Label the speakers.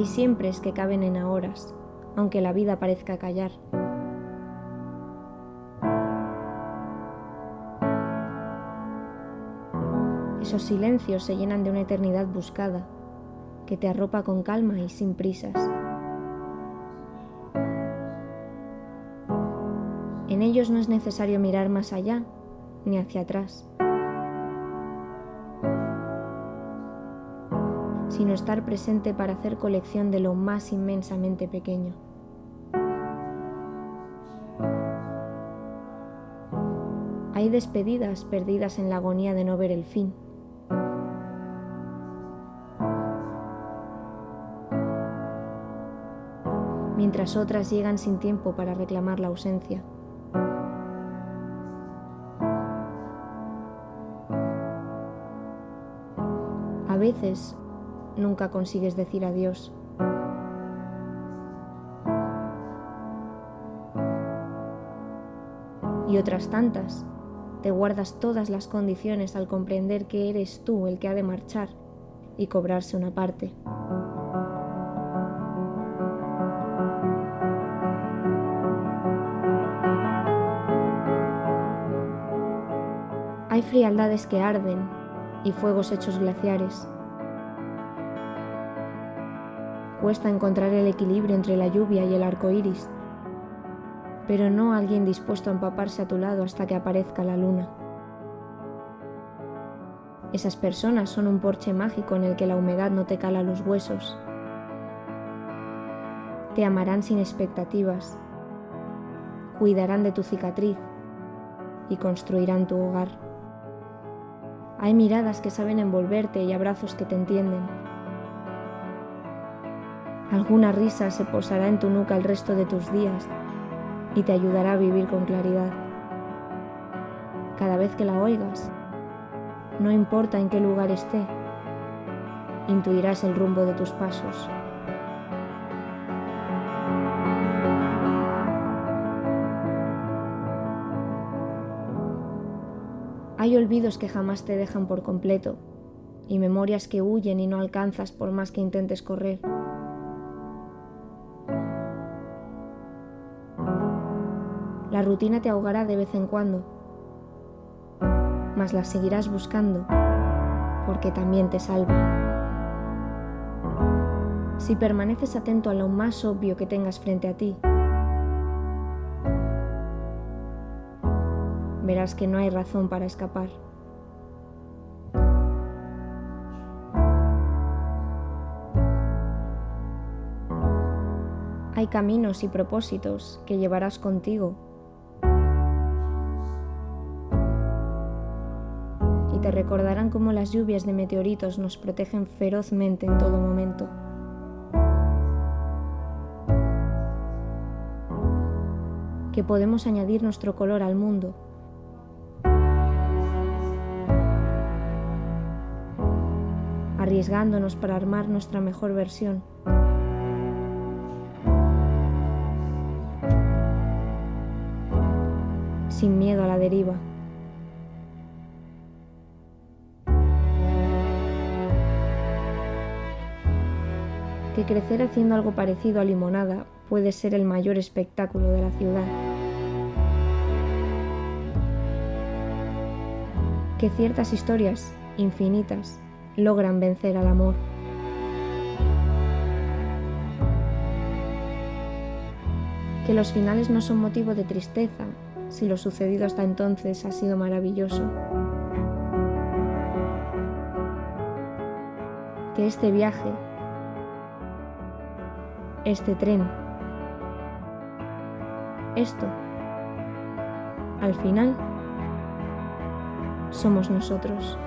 Speaker 1: Hay siempre que caben en ahoras, aunque la vida parezca callar. Esos silencios se llenan de una eternidad buscada, que te arropa con calma y sin prisas. En ellos no es necesario mirar más allá ni hacia atrás, sino estar presente para hacer colección de lo más inmensamente pequeño. Hay despedidas perdidas en la agonía de no ver el fin. mientras otras llegan sin tiempo para reclamar la ausencia. A veces nunca consigues decir adiós. Y otras tantas, te guardas todas las condiciones al comprender que eres tú el que ha de marchar y cobrarse una parte. Hay frialdades que arden y fuegos hechos glaciares. Cuesta encontrar el equilibrio entre la lluvia y el arco iris, pero no alguien dispuesto a empaparse a tu lado hasta que aparezca la luna. Esas personas son un porche mágico en el que la humedad no te cala los huesos. Te amarán sin expectativas, cuidarán de tu cicatriz y construirán tu hogar. Hay miradas que saben envolverte y abrazos que te entienden. Alguna risa se posará en tu nuca el resto de tus días y te ayudará a vivir con claridad. Cada vez que la oigas, no importa en qué lugar esté, intuirás el rumbo de tus pasos. Hay olvidos que jamás te dejan por completo y memorias que huyen y no alcanzas por más que intentes correr. La rutina te ahogará de vez en cuando, mas la seguirás buscando porque también te salva. Si permaneces atento a lo más obvio que tengas frente a ti, verás que no hay razón para escapar. Hay caminos y propósitos que llevarás contigo te recordarán cómo las lluvias de meteoritos nos protegen ferozmente en todo momento. Que podemos añadir nuestro color al mundo arriesgándonos para armar nuestra mejor versión. Sin miedo a la deriva. Que crecer haciendo algo parecido a limonada puede ser el mayor espectáculo de la ciudad. Que ciertas historias infinitas logran vencer al amor. Que los finales no son motivo de tristeza si lo sucedido hasta entonces ha sido maravilloso. Que este viaje, este tren, esto, al final, somos nosotros.